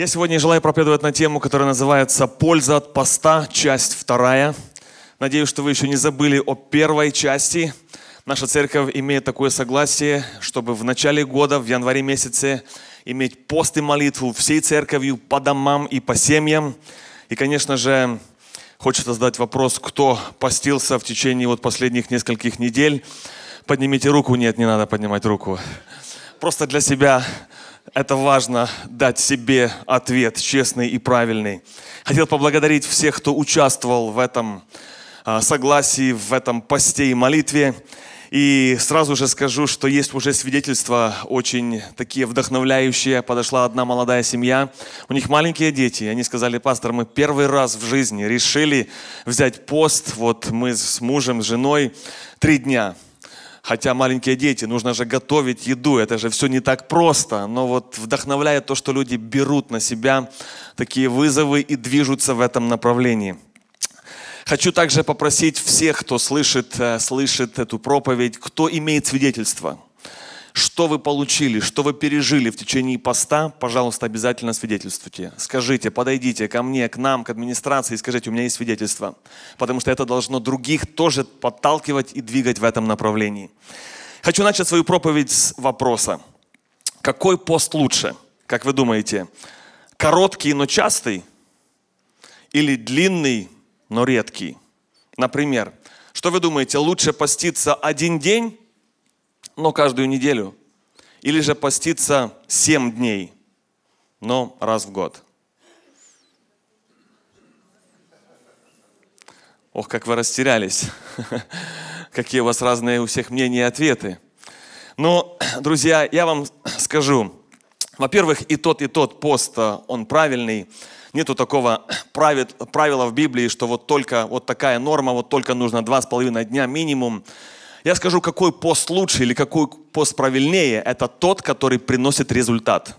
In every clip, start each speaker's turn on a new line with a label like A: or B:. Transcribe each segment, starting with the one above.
A: Я сегодня желаю проповедовать на тему, которая называется «Польза от поста», часть вторая. Надеюсь, что вы еще не забыли о первой части. Наша церковь имеет такое согласие, чтобы в начале года, в январе месяце, иметь пост и молитву всей церковью по домам и по семьям. И, конечно же, хочется задать вопрос, кто постился в течение вот последних нескольких недель. Поднимите руку. Нет, не надо поднимать руку. Просто для себя это важно дать себе ответ честный и правильный. Хотел поблагодарить всех, кто участвовал в этом а, согласии, в этом посте и молитве. И сразу же скажу, что есть уже свидетельства очень такие вдохновляющие. Подошла одна молодая семья, у них маленькие дети. Они сказали, пастор, мы первый раз в жизни решили взять пост. Вот мы с мужем, с женой три дня. Хотя маленькие дети, нужно же готовить еду, это же все не так просто. Но вот вдохновляет то, что люди берут на себя такие вызовы и движутся в этом направлении. Хочу также попросить всех, кто слышит, э, слышит эту проповедь, кто имеет свидетельство, что вы получили, что вы пережили в течение поста, пожалуйста, обязательно свидетельствуйте. Скажите, подойдите ко мне, к нам, к администрации и скажите, у меня есть свидетельство. Потому что это должно других тоже подталкивать и двигать в этом направлении. Хочу начать свою проповедь с вопроса. Какой пост лучше, как вы думаете? Короткий, но частый? Или длинный, но редкий. Например, что вы думаете, лучше поститься один день, но каждую неделю? Или же поститься семь дней, но раз в год? Ох, как вы растерялись. Какие у вас разные у всех мнения и ответы. Но, друзья, я вам скажу, во-первых, и тот, и тот пост, он правильный. Нету такого правила в Библии, что вот только вот такая норма, вот только нужно два с половиной дня минимум. Я скажу, какой пост лучше или какой пост правильнее. Это тот, который приносит результат.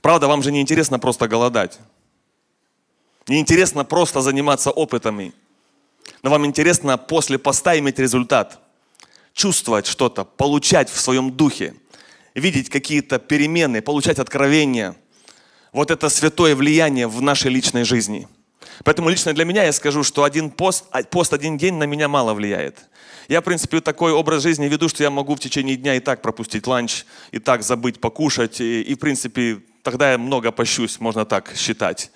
A: Правда, вам же не интересно просто голодать. Не интересно просто заниматься опытами. Но вам интересно после поста иметь результат. Чувствовать что-то, получать в своем духе. Видеть какие-то перемены, получать откровения – вот это святое влияние в нашей личной жизни. Поэтому лично для меня я скажу, что один пост, а, пост один день на меня мало влияет. Я, в принципе, такой образ жизни веду, что я могу в течение дня и так пропустить ланч, и так забыть покушать, и, и в принципе, тогда я много пощусь, можно так считать.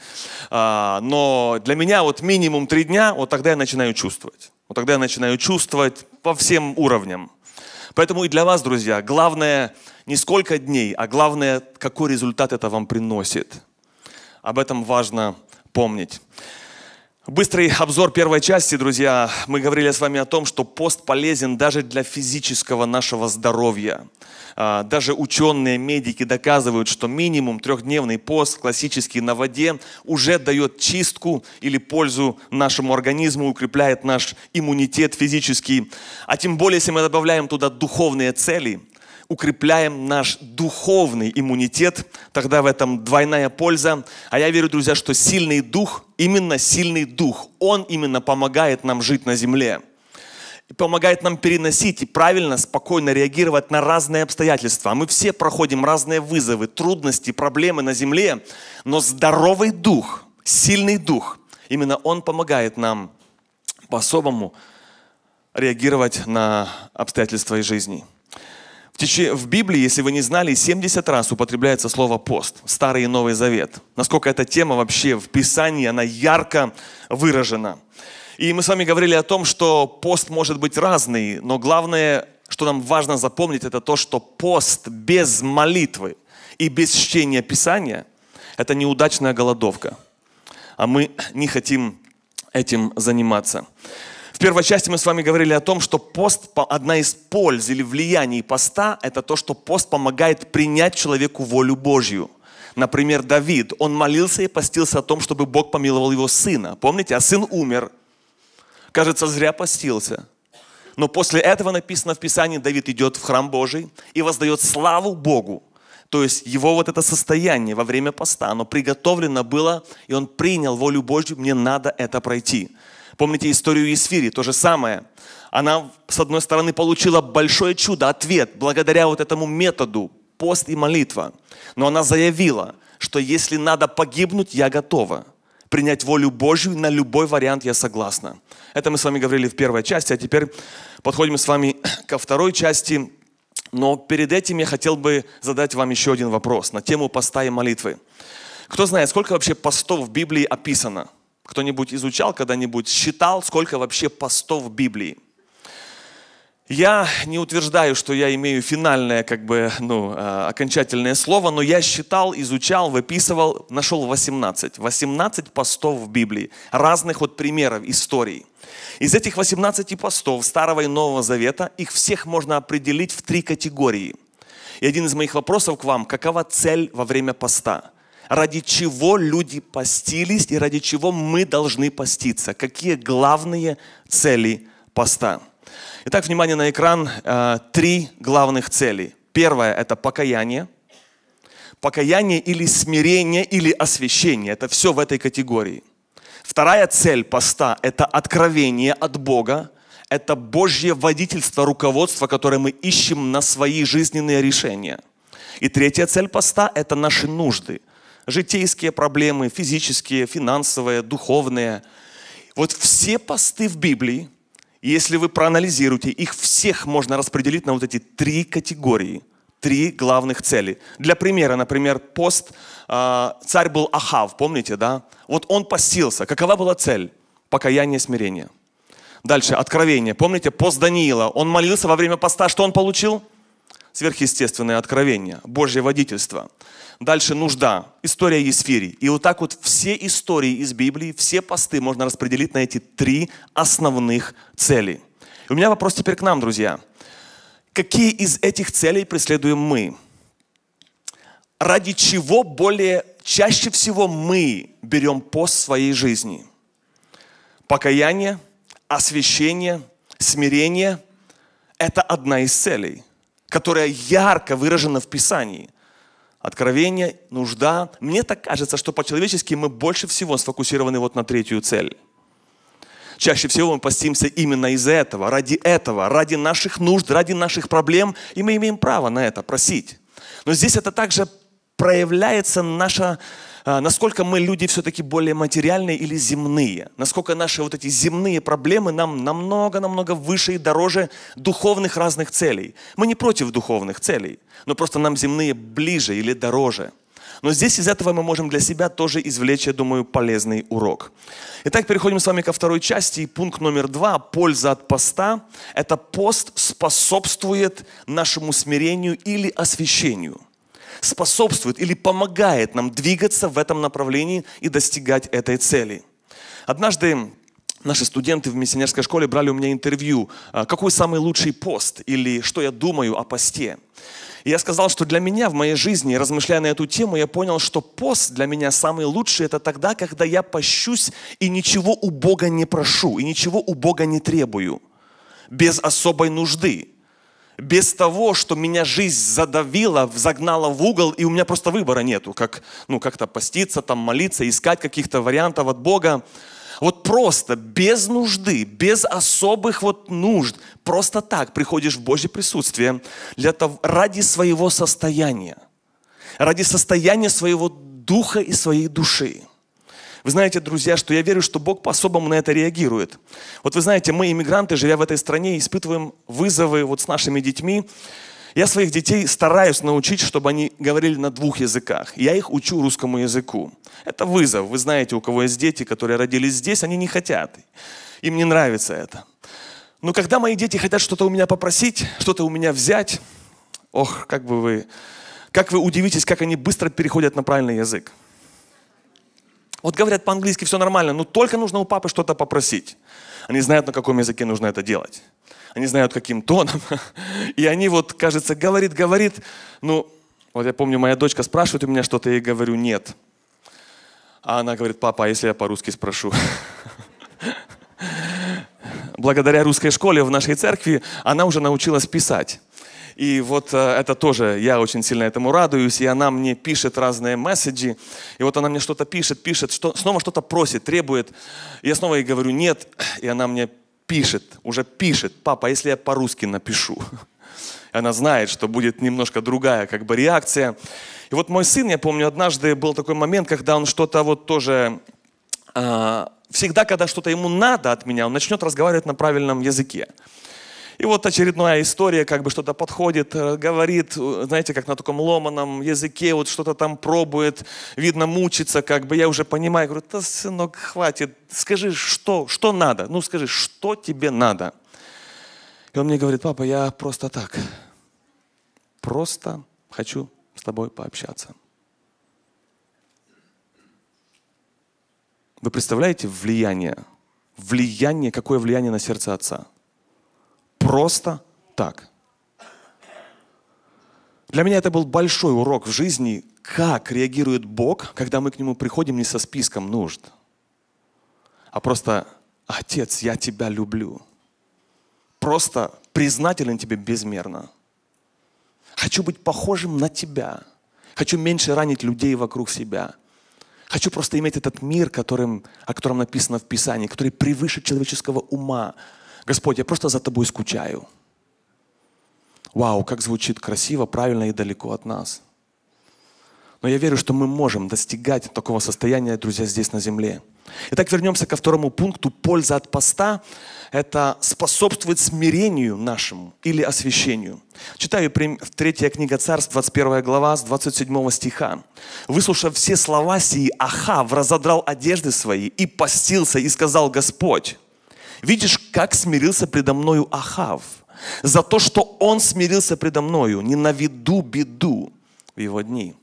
A: А, но для меня вот минимум три дня, вот тогда я начинаю чувствовать. Вот тогда я начинаю чувствовать по всем уровням. Поэтому и для вас, друзья, главное не сколько дней, а главное, какой результат это вам приносит. Об этом важно помнить. Быстрый обзор первой части, друзья. Мы говорили с вами о том, что пост полезен даже для физического нашего здоровья. А, даже ученые, медики доказывают, что минимум трехдневный пост, классический на воде, уже дает чистку или пользу нашему организму, укрепляет наш иммунитет физический. А тем более, если мы добавляем туда духовные цели – укрепляем наш духовный иммунитет, тогда в этом двойная польза. А я верю, друзья, что сильный дух, именно сильный дух, он именно помогает нам жить на земле. И помогает нам переносить и правильно, спокойно реагировать на разные обстоятельства. А мы все проходим разные вызовы, трудности, проблемы на земле, но здоровый дух, сильный дух, именно он помогает нам по-особому реагировать на обстоятельства из жизни. В, теч... в Библии, если вы не знали, 70 раз употребляется слово пост, Старый и Новый Завет. Насколько эта тема вообще в Писании, она ярко выражена. И мы с вами говорили о том, что пост может быть разный, но главное, что нам важно запомнить, это то, что пост без молитвы и без чтения Писания – это неудачная голодовка. А мы не хотим этим заниматься. В первой части мы с вами говорили о том, что пост, одна из польз или влияний поста, это то, что пост помогает принять человеку волю Божью. Например, Давид, он молился и постился о том, чтобы Бог помиловал его сына. Помните, а сын умер. Кажется, зря постился. Но после этого написано в Писании, Давид идет в храм Божий и воздает славу Богу. То есть его вот это состояние во время поста, оно приготовлено было, и он принял волю Божью, мне надо это пройти. Помните историю Есфири, то же самое. Она, с одной стороны, получила большое чудо, ответ, благодаря вот этому методу, пост и молитва. Но она заявила, что если надо погибнуть, я готова. Принять волю Божью на любой вариант я согласна. Это мы с вами говорили в первой части, а теперь подходим с вами ко второй части. Но перед этим я хотел бы задать вам еще один вопрос на тему поста и молитвы. Кто знает, сколько вообще постов в Библии описано? Кто-нибудь изучал когда-нибудь, считал, сколько вообще постов в Библии? Я не утверждаю, что я имею финальное, как бы, ну, э, окончательное слово, но я считал, изучал, выписывал, нашел 18. 18 постов в Библии, разных вот примеров, историй. Из этих 18 постов Старого и Нового Завета, их всех можно определить в три категории. И один из моих вопросов к вам, какова цель во время поста? Ради чего люди постились и ради чего мы должны поститься? Какие главные цели поста? Итак, внимание на экран. Э, три главных цели. Первое – это покаяние. Покаяние или смирение, или освящение. Это все в этой категории. Вторая цель поста – это откровение от Бога. Это Божье водительство, руководство, которое мы ищем на свои жизненные решения. И третья цель поста – это наши нужды. Житейские проблемы, физические, финансовые, духовные. Вот все посты в Библии – если вы проанализируете, их всех можно распределить на вот эти три категории, три главных цели. Для примера, например, пост, э, царь был Ахав, помните, да? Вот он постился. Какова была цель? Покаяние, смирение. Дальше, откровение. Помните, пост Даниила. Он молился во время поста, что он получил? Сверхъестественное откровение, Божье водительство. Дальше нужда, история Есфирий. И вот так вот все истории из Библии, все посты можно распределить на эти три основных цели. И у меня вопрос теперь к нам, друзья. Какие из этих целей преследуем мы? Ради чего более чаще всего мы берем пост своей жизни? Покаяние, освящение, смирение – это одна из целей, которая ярко выражена в Писании откровение, нужда. Мне так кажется, что по-человечески мы больше всего сфокусированы вот на третью цель. Чаще всего мы постимся именно из-за этого, ради этого, ради наших нужд, ради наших проблем, и мы имеем право на это просить. Но здесь это также проявляется наша насколько мы люди все-таки более материальные или земные, насколько наши вот эти земные проблемы нам намного-намного выше и дороже духовных разных целей. Мы не против духовных целей, но просто нам земные ближе или дороже. Но здесь из этого мы можем для себя тоже извлечь, я думаю, полезный урок. Итак, переходим с вами ко второй части. И пункт номер два, польза от поста. Это пост способствует нашему смирению или освящению способствует или помогает нам двигаться в этом направлении и достигать этой цели. Однажды наши студенты в миссионерской школе брали у меня интервью, а, какой самый лучший пост или что я думаю о посте. И я сказал, что для меня в моей жизни, размышляя на эту тему, я понял, что пост для меня самый лучший это тогда, когда я пощусь и ничего у Бога не прошу, и ничего у Бога не требую, без особой нужды без того, что меня жизнь задавила, загнала в угол, и у меня просто выбора нету, как, ну, как-то поститься, там, молиться, искать каких-то вариантов от Бога. Вот просто, без нужды, без особых вот нужд, просто так приходишь в Божье присутствие для того, ради своего состояния, ради состояния своего духа и своей души. Вы знаете, друзья, что я верю, что Бог по-особому на это реагирует. Вот вы знаете, мы, иммигранты, живя в этой стране, испытываем вызовы вот с нашими детьми. Я своих детей стараюсь научить, чтобы они говорили на двух языках. Я их учу русскому языку. Это вызов. Вы знаете, у кого есть дети, которые родились здесь, они не хотят. Им не нравится это. Но когда мои дети хотят что-то у меня попросить, что-то у меня взять, ох, как бы вы, как вы удивитесь, как они быстро переходят на правильный язык. Вот говорят по-английски все нормально, но только нужно у папы что-то попросить. Они знают, на каком языке нужно это делать. Они знают, каким тоном. И они вот, кажется, говорит, говорит. Ну, вот я помню, моя дочка спрашивает у меня что-то, я ей говорю нет. А она говорит, папа, а если я по-русски спрошу? Благодаря русской школе в нашей церкви она уже научилась писать. И вот э, это тоже, я очень сильно этому радуюсь, и она мне пишет разные месседжи, и вот она мне что-то пишет, пишет, что, снова что-то просит, требует. И я снова ей говорю нет, и она мне пишет, уже пишет, папа, а если я по-русски напишу? Она знает, что будет немножко другая как бы реакция. И вот мой сын, я помню, однажды был такой момент, когда он что-то вот тоже... Э, всегда, когда что-то ему надо от меня, он начнет разговаривать на правильном языке. И вот очередная история, как бы что-то подходит, э, говорит, э, знаете, как на таком ломаном языке, вот что-то там пробует, видно, мучится, как бы я уже понимаю, говорю, да, сынок, хватит, скажи, что, что надо? Ну, скажи, что тебе надо? И он мне говорит, папа, я просто так, просто хочу с тобой пообщаться. Вы представляете влияние? Влияние, какое влияние на сердце отца? Просто так. Для меня это был большой урок в жизни, как реагирует Бог, когда мы к Нему приходим не со списком нужд, а просто «Отец, я тебя люблю». Просто признателен тебе безмерно. Хочу быть похожим на тебя. Хочу меньше ранить людей вокруг себя. Хочу просто иметь этот мир, которым, о котором написано в Писании, который превыше человеческого ума, Господь, я просто за Тобой скучаю. Вау, как звучит красиво, правильно и далеко от нас. Но я верю, что мы можем достигать такого состояния, друзья, здесь на земле. Итак, вернемся ко второму пункту. Польза от поста – это способствует смирению нашему или освящению. Читаю третья книга Царств, 21 глава, с 27 стиха. «Выслушав все слова сии, Ахав разодрал одежды свои и постился, и сказал, Господь, Видишь, как смирился предо мною Ахав. За то, что он смирился предо мною, не на виду беду в его дни.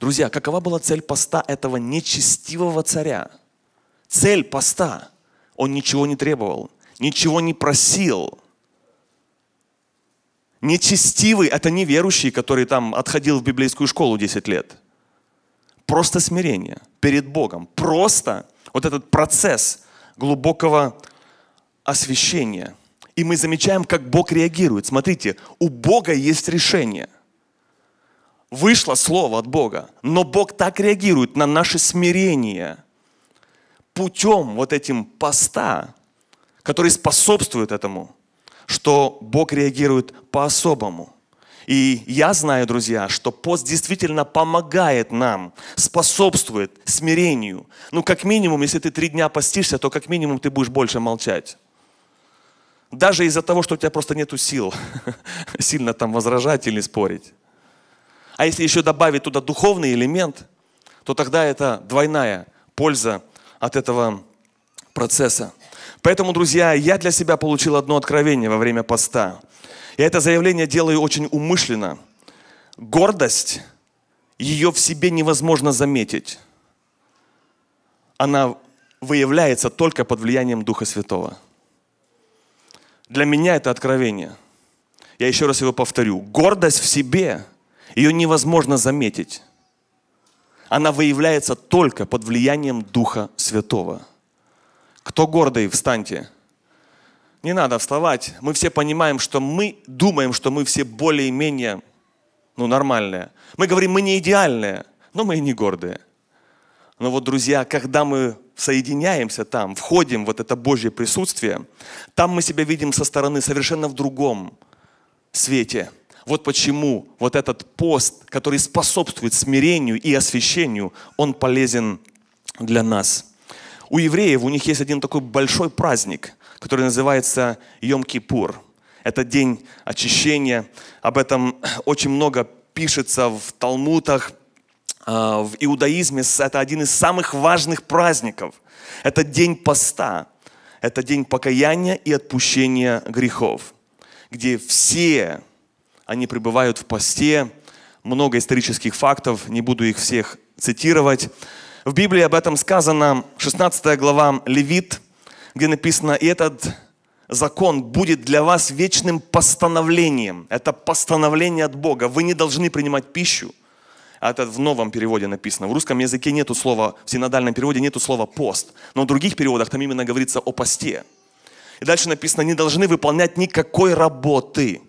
A: Друзья, какова была цель поста этого нечестивого царя? Цель поста. Он ничего не требовал, ничего не просил. Нечестивый – это не верующий, который там отходил в библейскую школу 10 лет. Просто смирение перед Богом. Просто вот этот процесс глубокого освящения. И мы замечаем, как Бог реагирует. Смотрите, у Бога есть решение. Вышло слово от Бога, но Бог так реагирует на наше смирение путем вот этим поста, который способствует этому, что Бог реагирует по-особому. И я знаю, друзья, что пост действительно помогает нам, способствует смирению. Ну, как минимум, если ты три дня постишься, то как минимум ты будешь больше молчать. Даже из-за того, что у тебя просто нету сил сильно там возражать или спорить. А если еще добавить туда духовный элемент, то тогда это двойная польза от этого процесса. Поэтому, друзья, я для себя получил одно откровение во время поста. Я это заявление делаю очень умышленно. Гордость, ее в себе невозможно заметить. Она выявляется только под влиянием Духа Святого. Для меня это откровение. Я еще раз его повторю. Гордость в себе, ее невозможно заметить. Она выявляется только под влиянием Духа Святого. Кто гордый, встаньте. Не надо вставать. Мы все понимаем, что мы думаем, что мы все более-менее ну, нормальные. Мы говорим, мы не идеальные, но мы и не гордые. Но вот, друзья, когда мы соединяемся там, входим в вот это Божье присутствие, там мы себя видим со стороны совершенно в другом свете. Вот почему вот этот пост, который способствует смирению и освящению, он полезен для нас. У евреев, у них есть один такой большой праздник, который называется Йом-Кипур. Это день очищения. Об этом очень много пишется в Талмутах, а, в иудаизме. Это один из самых важных праздников. Это день поста. Это день покаяния и отпущения грехов, где все они пребывают в посте. Много исторических фактов, не буду их всех цитировать. В Библии об этом сказано, 16 глава Левит, где написано, и этот закон будет для вас вечным постановлением. Это постановление от Бога. Вы не должны принимать пищу. А это в новом переводе написано. В русском языке нету слова, в синодальном переводе нету слова пост. Но в других переводах там именно говорится о посте. И дальше написано, не должны выполнять никакой работы.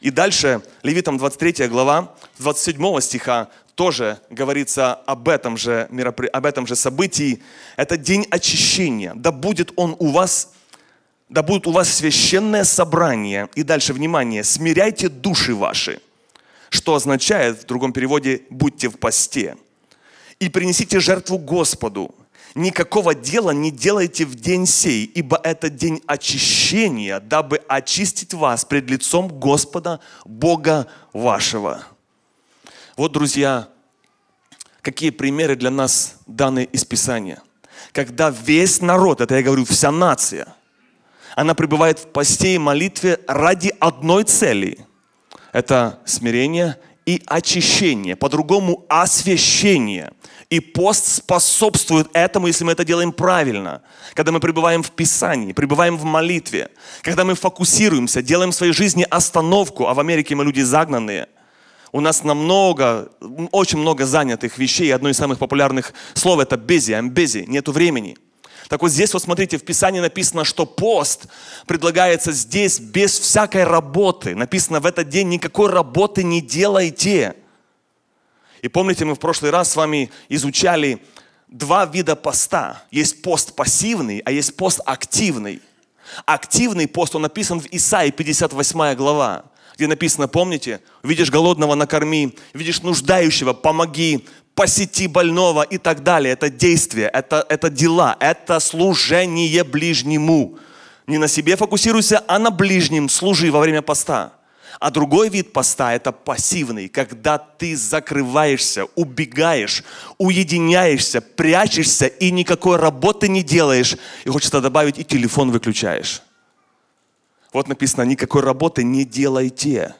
A: И дальше, Левитам 23 глава, 27 стиха, тоже говорится об этом же, об этом же событии. Это день очищения. Да будет он у вас да будет у вас священное собрание. И дальше, внимание, смиряйте души ваши, что означает в другом переводе «будьте в посте». И принесите жертву Господу. Никакого дела не делайте в день сей, ибо это день очищения, дабы очистить вас пред лицом Господа, Бога вашего. Вот, друзья, какие примеры для нас даны из Писания. Когда весь народ, это я говорю, вся нация – она пребывает в посте и молитве ради одной цели. Это смирение и очищение, по-другому освящение. И пост способствует этому, если мы это делаем правильно. Когда мы пребываем в Писании, пребываем в молитве, когда мы фокусируемся, делаем в своей жизни остановку, а в Америке мы люди загнанные. У нас намного, очень много занятых вещей. Одно из самых популярных слов это busy, I'm busy, нету времени – так вот здесь вот смотрите, в Писании написано, что пост предлагается здесь без всякой работы. Написано, в этот день никакой работы не делайте. И помните, мы в прошлый раз с вами изучали два вида поста. Есть пост пассивный, а есть пост активный. Активный пост, он написан в Исаии 58 глава, где написано, помните, видишь голодного накорми, видишь нуждающего, помоги, посети больного и так далее. Это действие, это, это дела, это служение ближнему. Не на себе фокусируйся, а на ближнем служи во время поста. А другой вид поста – это пассивный, когда ты закрываешься, убегаешь, уединяешься, прячешься и никакой работы не делаешь. И хочется добавить, и телефон выключаешь. Вот написано, никакой работы не делайте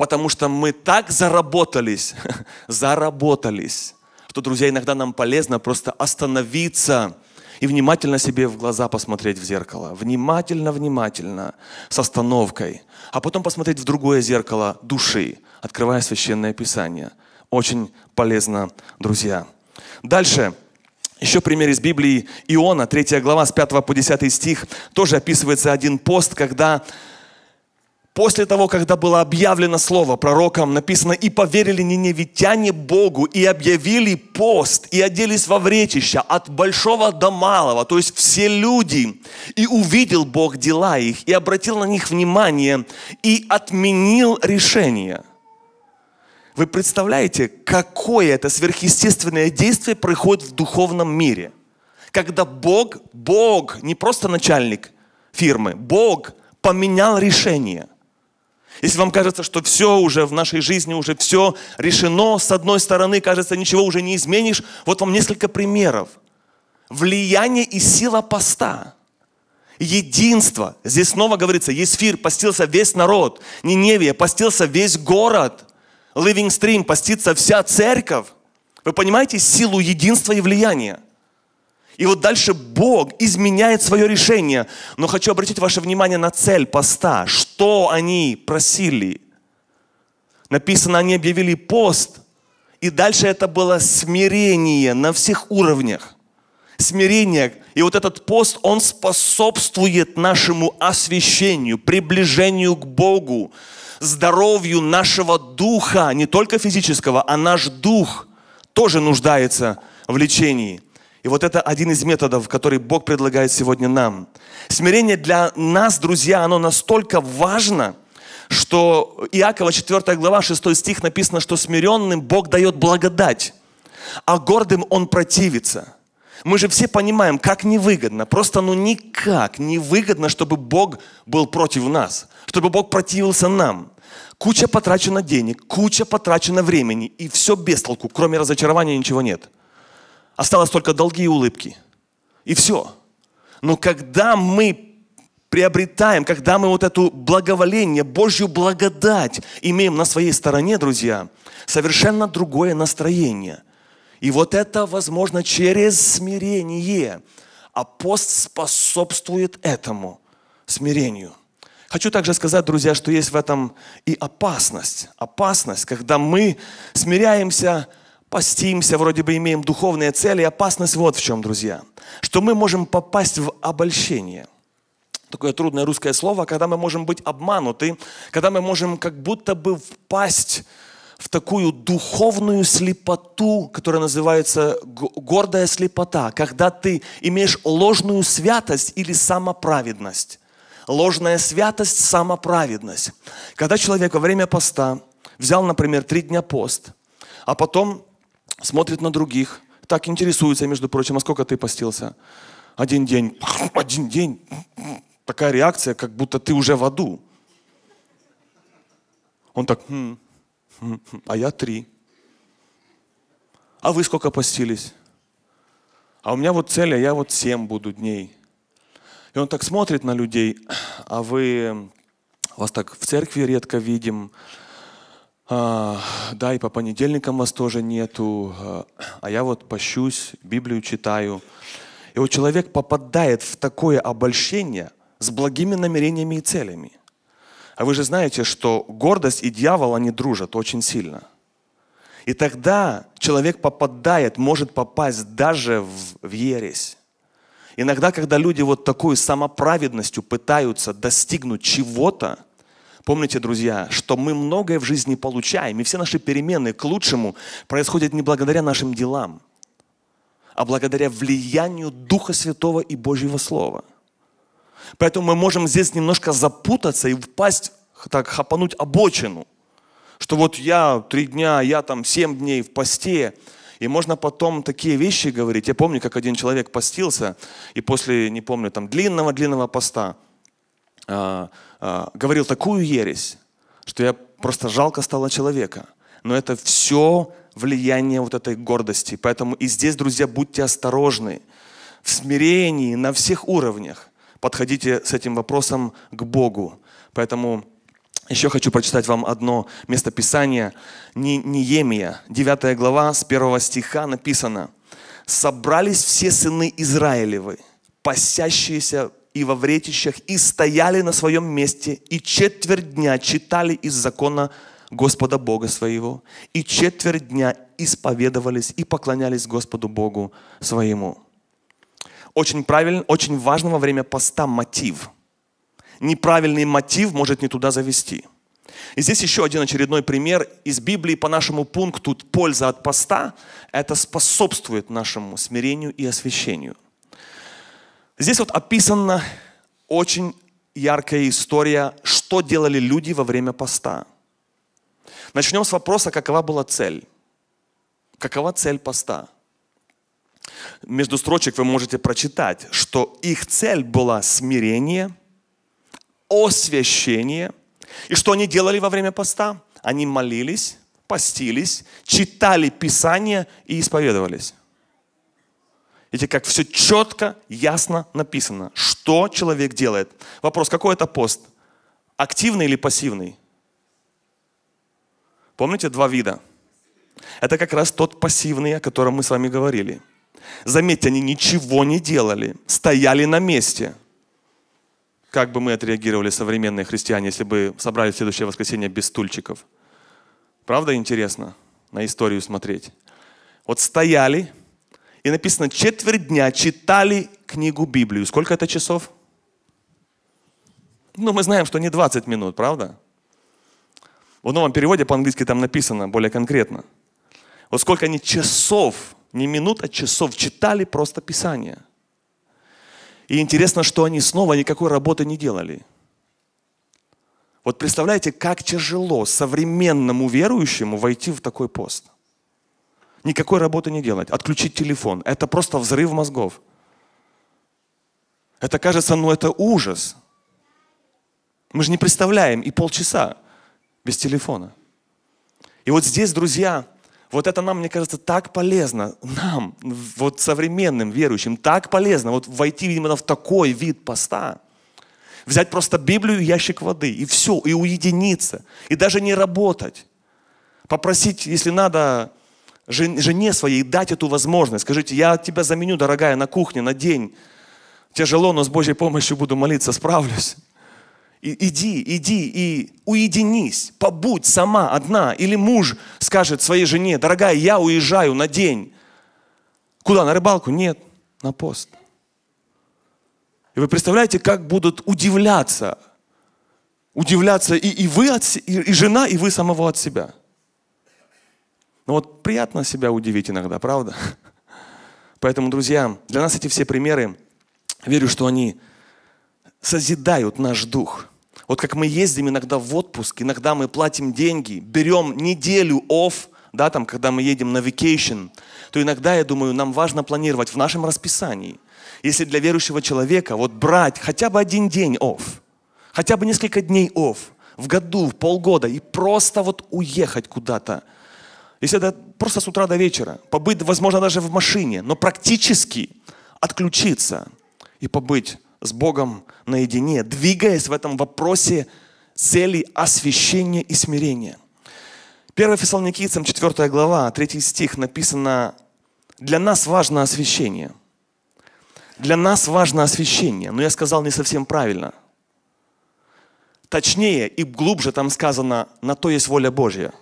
A: потому что мы так заработались, заработались, что, друзья, иногда нам полезно просто остановиться и внимательно себе в глаза посмотреть в зеркало. Внимательно, внимательно, с остановкой. А потом посмотреть в другое зеркало души, открывая священное писание. Очень полезно, друзья. Дальше. Еще пример из Библии Иона, 3 глава, с 5 по 10 стих. Тоже описывается один пост, когда После того, когда было объявлено слово пророкам, написано, и поверили ниневитяне Богу, и объявили пост, и оделись во вречища от большого до малого, то есть все люди. И увидел Бог дела их, и обратил на них внимание, и отменил решение. Вы представляете, какое это сверхъестественное действие происходит в духовном мире? Когда Бог, Бог, не просто начальник фирмы, Бог поменял решение – если вам кажется, что все уже в нашей жизни, уже все решено, с одной стороны, кажется, ничего уже не изменишь, вот вам несколько примеров. Влияние и сила поста. Единство. Здесь снова говорится, Есфир постился весь народ. Ниневия постился весь город. Living Stream постится вся церковь. Вы понимаете силу единства и влияния? И вот дальше Бог изменяет свое решение. Но хочу обратить ваше внимание на цель поста. Что они просили? Написано, они объявили пост. И дальше это было смирение на всех уровнях. Смирение. И вот этот пост, он способствует нашему освящению, приближению к Богу, здоровью нашего духа, не только физического, а наш дух тоже нуждается в лечении. И вот это один из методов, который Бог предлагает сегодня нам. Смирение для нас, друзья, оно настолько важно, что Иакова 4 глава 6 стих написано, что смиренным Бог дает благодать, а гордым Он противится. Мы же все понимаем, как невыгодно, просто ну никак невыгодно, чтобы Бог был против нас, чтобы Бог противился нам. Куча потрачено денег, куча потрачено времени, и все без толку, кроме разочарования ничего нет – Осталось только долги и улыбки. И все. Но когда мы приобретаем, когда мы вот эту благоволение, Божью благодать имеем на своей стороне, друзья, совершенно другое настроение. И вот это возможно через смирение. А пост способствует этому смирению. Хочу также сказать, друзья, что есть в этом и опасность. Опасность, когда мы смиряемся постимся, вроде бы имеем духовные цели. Опасность вот в чем, друзья. Что мы можем попасть в обольщение. Такое трудное русское слово, когда мы можем быть обмануты, когда мы можем как будто бы впасть в такую духовную слепоту, которая называется гордая слепота, когда ты имеешь ложную святость или самоправедность. Ложная святость, самоправедность. Когда человек во время поста взял, например, три дня пост, а потом смотрит на других, так интересуется, между прочим, а сколько ты постился? Один день, один день. Такая реакция, как будто ты уже в аду. Он так, хм, хм, хм, а я три. А вы сколько постились? А у меня вот цель, а я вот семь буду дней. И он так смотрит на людей, а вы, вас так в церкви редко видим, а, да, и по понедельникам вас тоже нету, а, а я вот пощусь, Библию читаю. И вот человек попадает в такое обольщение с благими намерениями и целями. А вы же знаете, что гордость и дьявол, они дружат очень сильно. И тогда человек попадает, может попасть даже в, в ересь. Иногда, когда люди вот такой самоправедностью пытаются достигнуть чего-то, помните, друзья, что мы многое в жизни получаем, и все наши перемены к лучшему происходят не благодаря нашим делам, а благодаря влиянию Духа Святого и Божьего Слова. Поэтому мы можем здесь немножко запутаться и впасть, так хапануть обочину, что вот я три дня, я там семь дней в посте, и можно потом такие вещи говорить. Я помню, как один человек постился, и после, не помню, там длинного-длинного поста а, говорил такую ересь, что я просто жалко стало человека. Но это все влияние вот этой гордости. Поэтому и здесь, друзья, будьте осторожны. В смирении на всех уровнях подходите с этим вопросом к Богу. Поэтому еще хочу прочитать вам одно местописание. Неемия, 9 глава, с 1 стиха написано. «Собрались все сыны Израилевы, пасящиеся и во вретищах, и стояли на своем месте, и четверть дня читали из закона Господа Бога своего, и четверть дня исповедовались и поклонялись Господу Богу своему». Очень правильно, очень важно во время поста мотив – неправильный мотив может не туда завести. И здесь еще один очередной пример из Библии по нашему пункту «Польза от поста» – это способствует нашему смирению и освящению. Здесь вот описана очень яркая история, что делали люди во время поста. Начнем с вопроса, какова была цель. Какова цель поста? Между строчек вы можете прочитать, что их цель была смирение – освящение. И что они делали во время поста? Они молились, постились, читали Писание и исповедовались. Видите, как все четко, ясно написано, что человек делает. Вопрос, какой это пост? Активный или пассивный? Помните два вида? Это как раз тот пассивный, о котором мы с вами говорили. Заметьте, они ничего не делали, стояли на месте – как бы мы отреагировали, современные христиане, если бы собрали следующее воскресенье без стульчиков? Правда интересно на историю смотреть? Вот стояли, и написано, четверть дня читали книгу Библию. Сколько это часов? Ну, мы знаем, что не 20 минут, правда? В новом переводе по-английски там написано более конкретно. Вот сколько они часов, не минут, а часов читали просто Писание – и интересно, что они снова никакой работы не делали. Вот представляете, как тяжело современному верующему войти в такой пост. Никакой работы не делать, отключить телефон. Это просто взрыв мозгов. Это кажется, ну это ужас. Мы же не представляем и полчаса без телефона. И вот здесь, друзья, вот это нам, мне кажется, так полезно, нам, вот современным верующим, так полезно вот войти именно в такой вид поста. Взять просто Библию и ящик воды, и все, и уединиться, и даже не работать. Попросить, если надо, жене своей дать эту возможность. Скажите, я тебя заменю, дорогая, на кухне на день. Тяжело, но с Божьей помощью буду молиться, справлюсь. Иди, иди и уединись, побудь сама, одна. Или муж скажет своей жене, дорогая, я уезжаю на день. Куда, на рыбалку? Нет, на пост. И вы представляете, как будут удивляться, удивляться и, и вы, от, и, и жена, и вы самого от себя. Ну вот приятно себя удивить иногда, правда? Поэтому, друзья, для нас эти все примеры, верю, что они созидают наш дух. Вот как мы ездим иногда в отпуск, иногда мы платим деньги, берем неделю off, да, там, когда мы едем на vacation, то иногда, я думаю, нам важно планировать в нашем расписании. Если для верующего человека вот брать хотя бы один день off, хотя бы несколько дней off в году, в полгода и просто вот уехать куда-то. Если это просто с утра до вечера, побыть, возможно, даже в машине, но практически отключиться и побыть с Богом наедине, двигаясь в этом вопросе цели освящения и смирения. 1 Фессалоникийцам 4 глава, 3 стих написано, для нас важно освящение. Для нас важно освящение, но я сказал не совсем правильно. Точнее и глубже там сказано, на то есть воля Божья.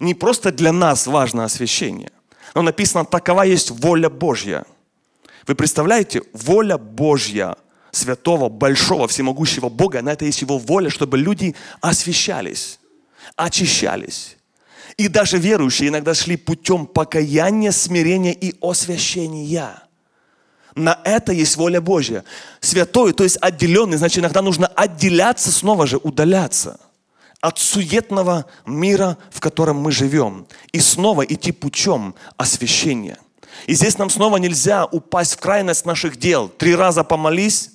A: Не просто для нас важно освящение, но написано, такова есть воля Божья – вы представляете, воля Божья, святого, большого, всемогущего Бога, на это есть Его воля, чтобы люди освящались, очищались. И даже верующие иногда шли путем покаяния, смирения и освящения. На это есть воля Божья. Святой, то есть отделенный, значит, иногда нужно отделяться, снова же удаляться от суетного мира, в котором мы живем, и снова идти путем освящения. И здесь нам снова нельзя упасть в крайность наших дел. Три раза помолись,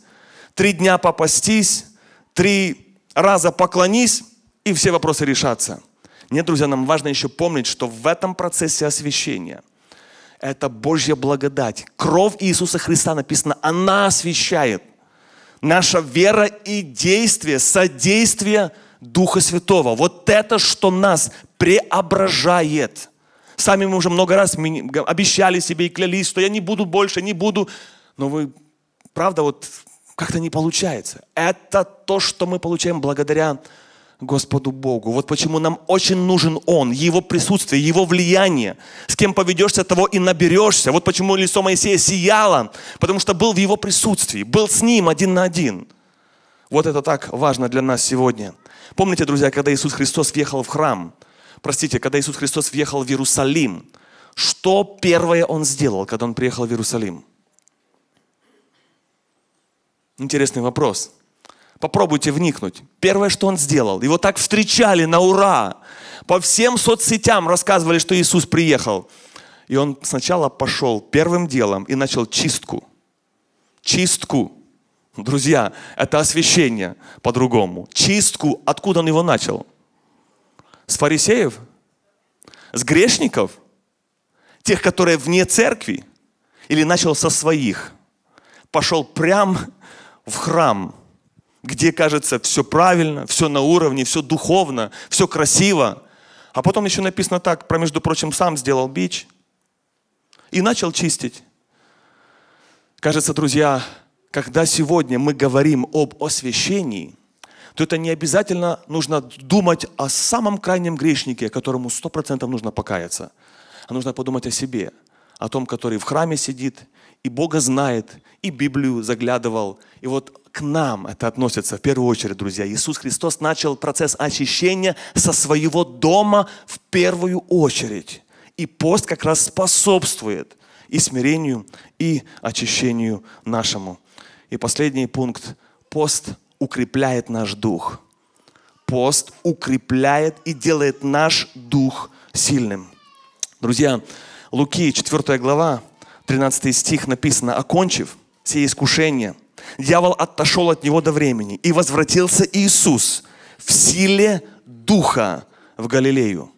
A: три дня попастись, три раза поклонись, и все вопросы решатся. Нет, друзья, нам важно еще помнить, что в этом процессе освящения это Божья благодать. Кровь Иисуса Христа написано, она освящает. Наша вера и действие, содействие Духа Святого. Вот это, что нас преображает – Сами мы уже много раз обещали себе и клялись, что я не буду больше, не буду. Но вы, правда, вот как-то не получается. Это то, что мы получаем благодаря Господу Богу. Вот почему нам очень нужен Он, Его присутствие, Его влияние. С кем поведешься, того и наберешься. Вот почему лицо Моисея сияло, потому что был в Его присутствии, был с Ним один на один. Вот это так важно для нас сегодня. Помните, друзья, когда Иисус Христос въехал в храм – простите, когда Иисус Христос въехал в Иерусалим, что первое Он сделал, когда Он приехал в Иерусалим? Интересный вопрос. Попробуйте вникнуть. Первое, что Он сделал, его так встречали на ура. По всем соцсетям рассказывали, что Иисус приехал. И Он сначала пошел первым делом и начал чистку. Чистку. Друзья, это освящение по-другому. Чистку, откуда Он его начал? С фарисеев? С грешников? Тех, которые вне церкви? Или начал со своих? Пошел прям в храм, где, кажется, все правильно, все на уровне, все духовно, все красиво. А потом еще написано так, про, между прочим, сам сделал бич и начал чистить. Кажется, друзья, когда сегодня мы говорим об освящении – то это не обязательно нужно думать о самом крайнем грешнике, которому сто процентов нужно покаяться. А нужно подумать о себе, о том, который в храме сидит, и Бога знает, и Библию заглядывал. И вот к нам это относится в первую очередь, друзья. Иисус Христос начал процесс очищения со своего дома в первую очередь. И пост как раз способствует и смирению, и очищению нашему. И последний пункт. Пост укрепляет наш дух. Пост укрепляет и делает наш дух сильным. Друзья, Луки, 4 глава, 13 стих написано, «Окончив все искушения, дьявол отошел от него до времени, и возвратился Иисус в силе Духа в Галилею».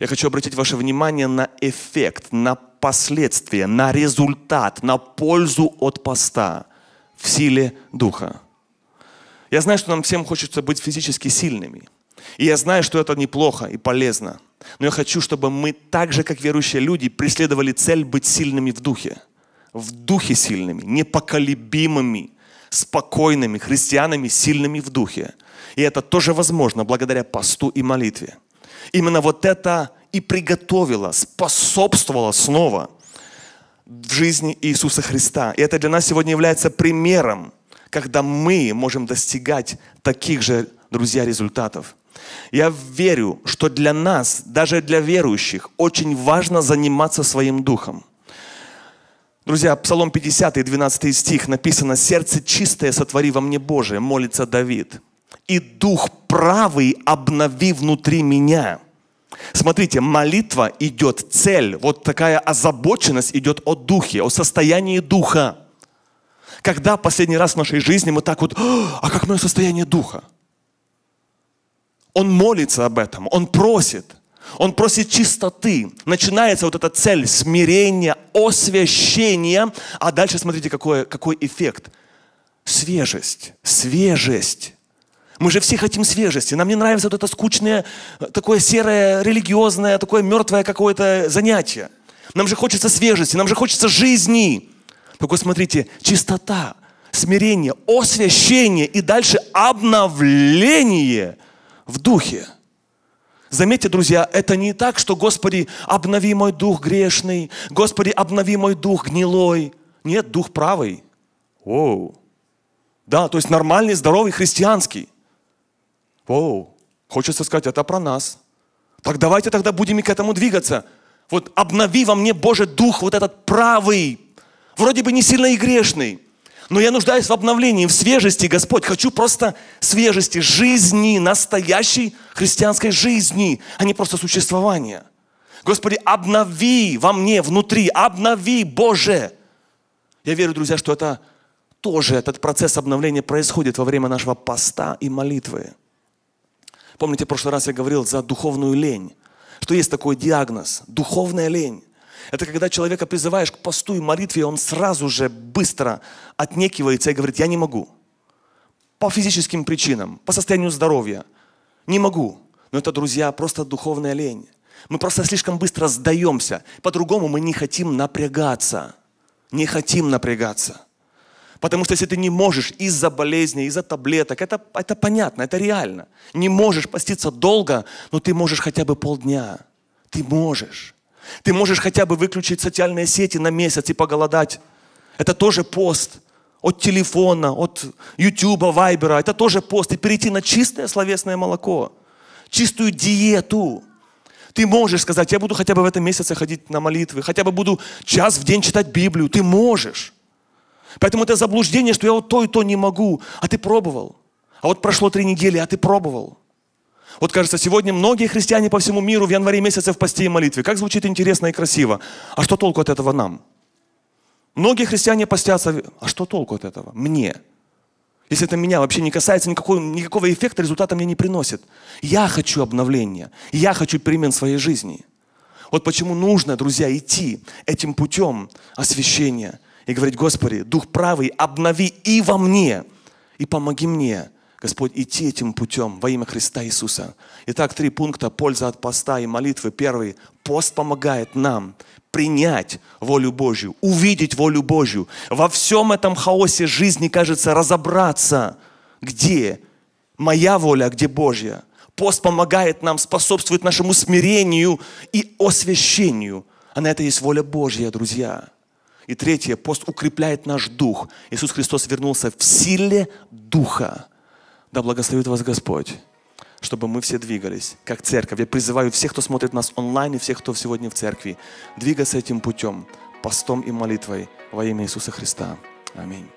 A: Я хочу обратить ваше внимание на эффект, на последствия, на результат, на пользу от поста в силе Духа. Я знаю, что нам всем хочется быть физически сильными. И я знаю, что это неплохо и полезно. Но я хочу, чтобы мы так же, как верующие люди, преследовали цель быть сильными в духе. В духе сильными, непоколебимыми, спокойными, христианами, сильными в духе. И это тоже возможно благодаря посту и молитве. Именно вот это и приготовило, способствовало снова в жизни Иисуса Христа. И это для нас сегодня является примером когда мы можем достигать таких же, друзья, результатов. Я верю, что для нас, даже для верующих, очень важно заниматься своим духом. Друзья, Псалом 50, 12 стих написано «Сердце чистое сотвори во мне Божие», молится Давид. «И дух правый обнови внутри меня». Смотрите, молитва идет, цель, вот такая озабоченность идет о духе, о состоянии духа. Когда последний раз в нашей жизни мы так вот, а как мое состояние духа? Он молится об этом, он просит. Он просит чистоты. Начинается вот эта цель смирения, освящения. А дальше смотрите, какой, какой эффект. Свежесть. Свежесть. Мы же все хотим свежести. Нам не нравится вот это скучное, такое серое, религиозное, такое мертвое какое-то занятие. Нам же хочется свежести, нам же хочется жизни. Только смотрите, чистота, смирение, освящение и дальше обновление в духе. Заметьте, друзья, это не так, что Господи, обнови мой дух грешный, Господи, обнови мой дух гнилой. Нет, дух правый. Оу. Да, то есть нормальный, здоровый, христианский. Оу. Хочется сказать, это про нас. Так давайте тогда будем и к этому двигаться. Вот обнови во мне, Боже, дух вот этот правый, вроде бы не сильно и грешный, но я нуждаюсь в обновлении, в свежести, Господь. Хочу просто свежести, жизни, настоящей христианской жизни, а не просто существования. Господи, обнови во мне, внутри, обнови, Боже. Я верю, друзья, что это тоже, этот процесс обновления происходит во время нашего поста и молитвы. Помните, в прошлый раз я говорил за духовную лень, что есть такой диагноз – духовная лень. Это когда человека призываешь к посту и молитве, он сразу же быстро отнекивается и говорит, я не могу. По физическим причинам, по состоянию здоровья. Не могу. Но это, друзья, просто духовная лень. Мы просто слишком быстро сдаемся. По-другому мы не хотим напрягаться. Не хотим напрягаться. Потому что если ты не можешь из-за болезни, из-за таблеток, это, это понятно, это реально. Не можешь поститься долго, но ты можешь хотя бы полдня. Ты можешь. Ты можешь хотя бы выключить социальные сети на месяц и поголодать. Это тоже пост. От телефона, от ютуба, вайбера. Это тоже пост. И перейти на чистое словесное молоко. Чистую диету. Ты можешь сказать, я буду хотя бы в этом месяце ходить на молитвы, хотя бы буду час в день читать Библию. Ты можешь. Поэтому это заблуждение, что я вот то и то не могу. А ты пробовал. А вот прошло три недели, а ты пробовал. Вот кажется, сегодня многие христиане по всему миру в январе месяце в посте и молитве. Как звучит интересно и красиво. А что толку от этого нам? Многие христиане постятся. А что толку от этого? Мне. Если это меня вообще не касается, никакого, никакого эффекта, результата мне не приносит. Я хочу обновления. Я хочу перемен в своей жизни. Вот почему нужно, друзья, идти этим путем освящения и говорить, Господи, Дух правый, обнови и во мне, и помоги мне Господь, идти этим путем во имя Христа Иисуса. Итак, три пункта польза от поста и молитвы. Первый. Пост помогает нам принять волю Божью, увидеть волю Божью. Во всем этом хаосе жизни, кажется, разобраться, где моя воля, а где Божья. Пост помогает нам, способствует нашему смирению и освящению. А на это есть воля Божья, друзья. И третье, пост укрепляет наш дух. Иисус Христос вернулся в силе духа. Да благословит вас Господь, чтобы мы все двигались, как церковь. Я призываю всех, кто смотрит нас онлайн, и всех, кто сегодня в церкви, двигаться этим путем, постом и молитвой во имя Иисуса Христа. Аминь.